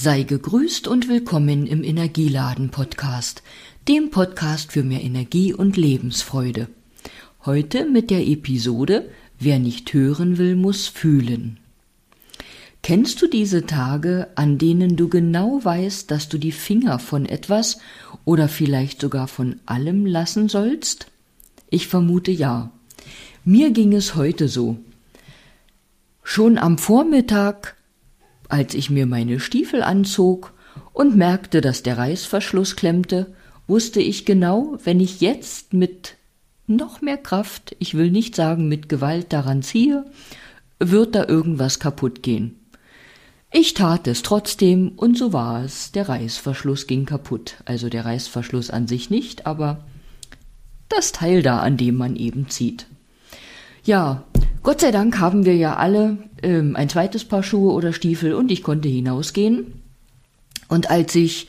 Sei gegrüßt und willkommen im Energieladen Podcast, dem Podcast für mehr Energie und Lebensfreude. Heute mit der Episode Wer nicht hören will, muss fühlen. Kennst du diese Tage, an denen du genau weißt, dass du die Finger von etwas oder vielleicht sogar von allem lassen sollst? Ich vermute ja. Mir ging es heute so. Schon am Vormittag als ich mir meine Stiefel anzog und merkte, dass der Reißverschluss klemmte, wusste ich genau, wenn ich jetzt mit noch mehr Kraft, ich will nicht sagen mit Gewalt daran ziehe, wird da irgendwas kaputt gehen. Ich tat es trotzdem und so war es. Der Reißverschluss ging kaputt. Also der Reißverschluss an sich nicht, aber das Teil da, an dem man eben zieht. Ja, Gott sei Dank haben wir ja alle ähm, ein zweites Paar Schuhe oder Stiefel und ich konnte hinausgehen. Und als ich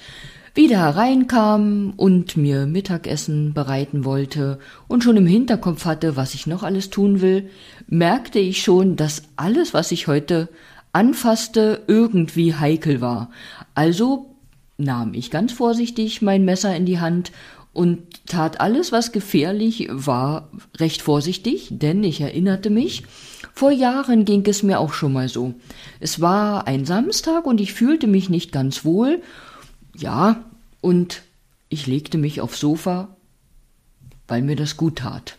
wieder hereinkam und mir Mittagessen bereiten wollte und schon im Hinterkopf hatte, was ich noch alles tun will, merkte ich schon, dass alles, was ich heute anfasste, irgendwie heikel war. Also nahm ich ganz vorsichtig mein Messer in die Hand und tat alles, was gefährlich war, recht vorsichtig, denn ich erinnerte mich, vor Jahren ging es mir auch schon mal so. Es war ein Samstag und ich fühlte mich nicht ganz wohl. Ja, und ich legte mich aufs Sofa, weil mir das gut tat.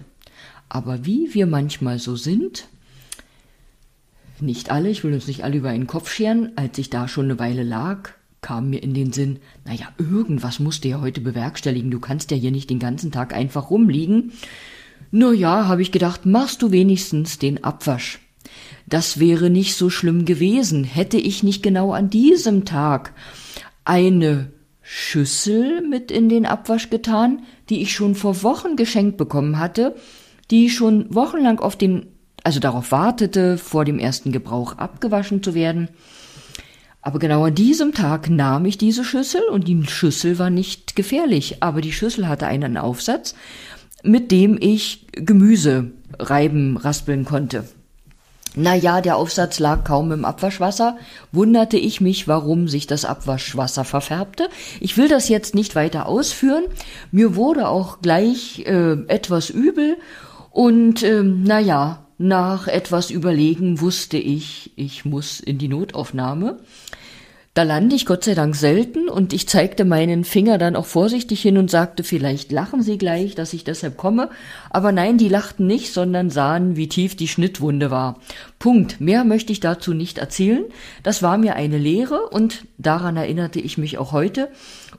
Aber wie wir manchmal so sind, nicht alle, ich will uns nicht alle über einen Kopf scheren, als ich da schon eine Weile lag, kam mir in den Sinn, naja, irgendwas musst du ja heute bewerkstelligen, du kannst ja hier nicht den ganzen Tag einfach rumliegen. Na ja, habe ich gedacht, machst du wenigstens den Abwasch. Das wäre nicht so schlimm gewesen, hätte ich nicht genau an diesem Tag eine Schüssel mit in den Abwasch getan, die ich schon vor Wochen geschenkt bekommen hatte, die schon wochenlang auf den, also darauf wartete, vor dem ersten Gebrauch abgewaschen zu werden. Aber genau an diesem Tag nahm ich diese Schüssel und die Schüssel war nicht gefährlich, aber die Schüssel hatte einen Aufsatz, mit dem ich Gemüse reiben, raspeln konnte. Na ja, der Aufsatz lag kaum im Abwaschwasser, wunderte ich mich, warum sich das Abwaschwasser verfärbte. Ich will das jetzt nicht weiter ausführen. Mir wurde auch gleich äh, etwas übel und äh, na ja, nach etwas Überlegen wusste ich, ich muss in die Notaufnahme. Da lande ich Gott sei Dank selten und ich zeigte meinen Finger dann auch vorsichtig hin und sagte, vielleicht lachen Sie gleich, dass ich deshalb komme. Aber nein, die lachten nicht, sondern sahen, wie tief die Schnittwunde war. Punkt. Mehr möchte ich dazu nicht erzählen. Das war mir eine Lehre und daran erinnerte ich mich auch heute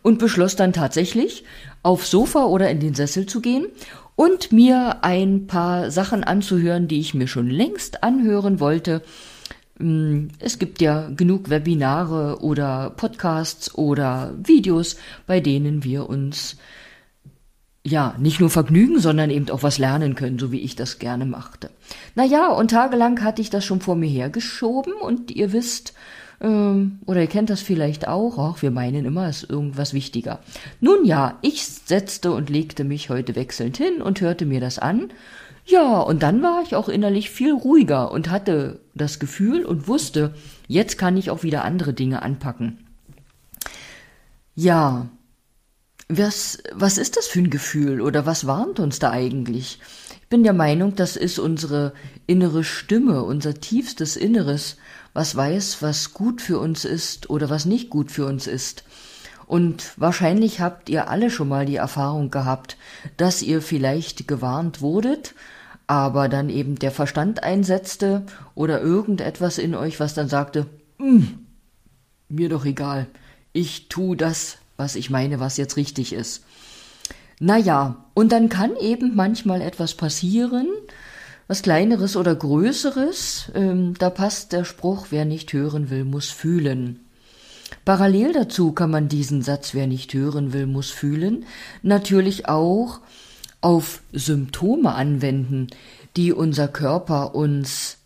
und beschloss dann tatsächlich, aufs Sofa oder in den Sessel zu gehen und mir ein paar Sachen anzuhören, die ich mir schon längst anhören wollte. Mm, es gibt ja genug Webinare oder Podcasts oder Videos, bei denen wir uns ja, nicht nur vergnügen, sondern eben auch was lernen können, so wie ich das gerne machte. Naja, und tagelang hatte ich das schon vor mir hergeschoben und ihr wisst, ähm, oder ihr kennt das vielleicht auch, ach, wir meinen immer, es ist irgendwas wichtiger. Nun ja, ich setzte und legte mich heute wechselnd hin und hörte mir das an. Ja, und dann war ich auch innerlich viel ruhiger und hatte das Gefühl und wusste, jetzt kann ich auch wieder andere Dinge anpacken. Ja, was, was ist das für ein Gefühl oder was warnt uns da eigentlich? Ich bin der Meinung, das ist unsere innere Stimme, unser tiefstes Inneres, was weiß, was gut für uns ist oder was nicht gut für uns ist. Und wahrscheinlich habt ihr alle schon mal die Erfahrung gehabt, dass ihr vielleicht gewarnt wurdet, aber dann eben der Verstand einsetzte oder irgendetwas in euch, was dann sagte, hm, mir doch egal, ich tu das, was ich meine, was jetzt richtig ist. Naja, und dann kann eben manchmal etwas passieren, was kleineres oder größeres, ähm, da passt der Spruch, wer nicht hören will, muss fühlen. Parallel dazu kann man diesen Satz, wer nicht hören will, muss fühlen, natürlich auch auf Symptome anwenden, die unser Körper uns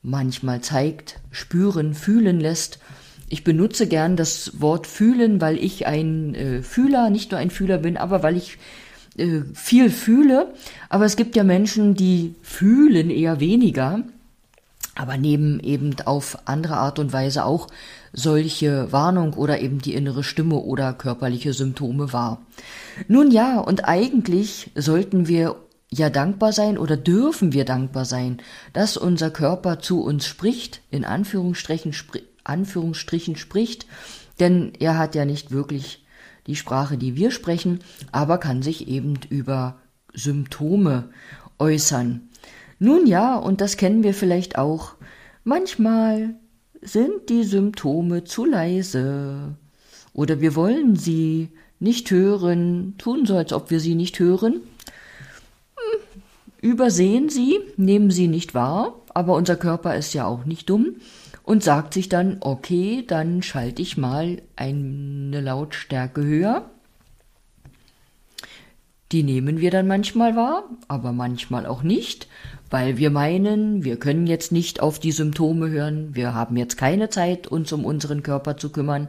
manchmal zeigt, spüren, fühlen lässt. Ich benutze gern das Wort fühlen, weil ich ein äh, Fühler, nicht nur ein Fühler bin, aber weil ich äh, viel fühle, aber es gibt ja Menschen, die fühlen eher weniger, aber nehmen eben auf andere Art und Weise auch solche Warnung oder eben die innere Stimme oder körperliche Symptome wahr. Nun ja, und eigentlich sollten wir ja dankbar sein oder dürfen wir dankbar sein, dass unser Körper zu uns spricht, in Anführungsstrichen, spri Anführungsstrichen spricht, denn er hat ja nicht wirklich die Sprache, die wir sprechen, aber kann sich eben über Symptome äußern. Nun ja, und das kennen wir vielleicht auch. Manchmal sind die Symptome zu leise oder wir wollen sie nicht hören, tun so, als ob wir sie nicht hören. Hm, übersehen sie, nehmen sie nicht wahr, aber unser Körper ist ja auch nicht dumm und sagt sich dann, okay, dann schalte ich mal eine Lautstärke höher. Die nehmen wir dann manchmal wahr, aber manchmal auch nicht, weil wir meinen, wir können jetzt nicht auf die Symptome hören, wir haben jetzt keine Zeit, uns um unseren Körper zu kümmern.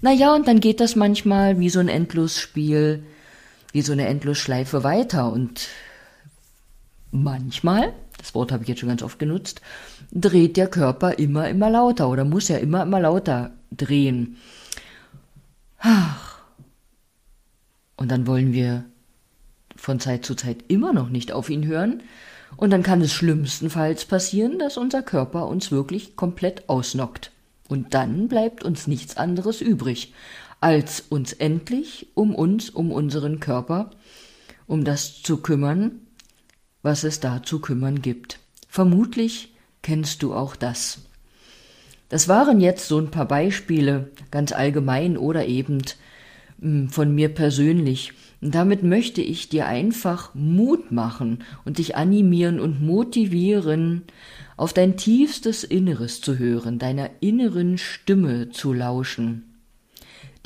Na ja, und dann geht das manchmal wie so ein Endlosspiel, wie so eine Endlosschleife weiter und manchmal, das Wort habe ich jetzt schon ganz oft genutzt, dreht der Körper immer, immer lauter oder muss ja immer, immer lauter drehen. Ach. Und dann wollen wir von Zeit zu Zeit immer noch nicht auf ihn hören, und dann kann es schlimmstenfalls passieren, dass unser Körper uns wirklich komplett ausnockt. Und dann bleibt uns nichts anderes übrig, als uns endlich um uns, um unseren Körper, um das zu kümmern, was es da zu kümmern gibt. Vermutlich kennst du auch das. Das waren jetzt so ein paar Beispiele, ganz allgemein oder eben hm, von mir persönlich, und damit möchte ich dir einfach Mut machen und dich animieren und motivieren, auf dein tiefstes Inneres zu hören, deiner inneren Stimme zu lauschen.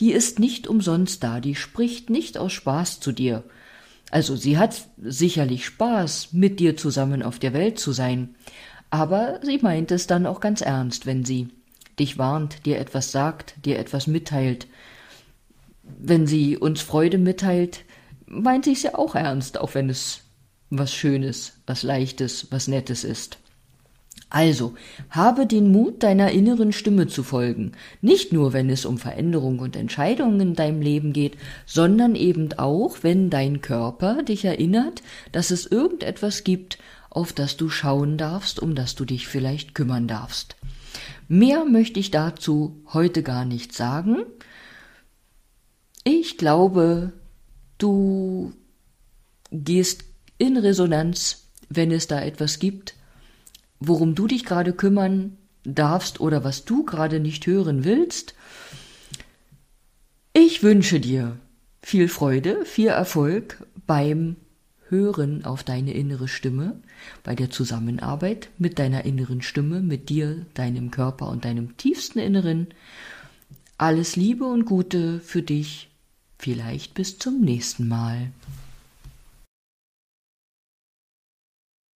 Die ist nicht umsonst da, die spricht nicht aus Spaß zu dir. Also sie hat sicherlich Spaß, mit dir zusammen auf der Welt zu sein, aber sie meint es dann auch ganz ernst, wenn sie dich warnt, dir etwas sagt, dir etwas mitteilt, wenn sie uns Freude mitteilt, meint sie es ja auch ernst, auch wenn es was Schönes, was Leichtes, was Nettes ist. Also, habe den Mut, deiner inneren Stimme zu folgen, nicht nur, wenn es um Veränderung und Entscheidungen in deinem Leben geht, sondern eben auch, wenn dein Körper dich erinnert, dass es irgendetwas gibt, auf das du schauen darfst, um das du dich vielleicht kümmern darfst. Mehr möchte ich dazu heute gar nicht sagen. Ich glaube, du gehst in Resonanz, wenn es da etwas gibt, worum du dich gerade kümmern darfst oder was du gerade nicht hören willst. Ich wünsche dir viel Freude, viel Erfolg beim Hören auf deine innere Stimme, bei der Zusammenarbeit mit deiner inneren Stimme, mit dir, deinem Körper und deinem tiefsten Inneren. Alles Liebe und Gute für dich Vielleicht bis zum nächsten Mal.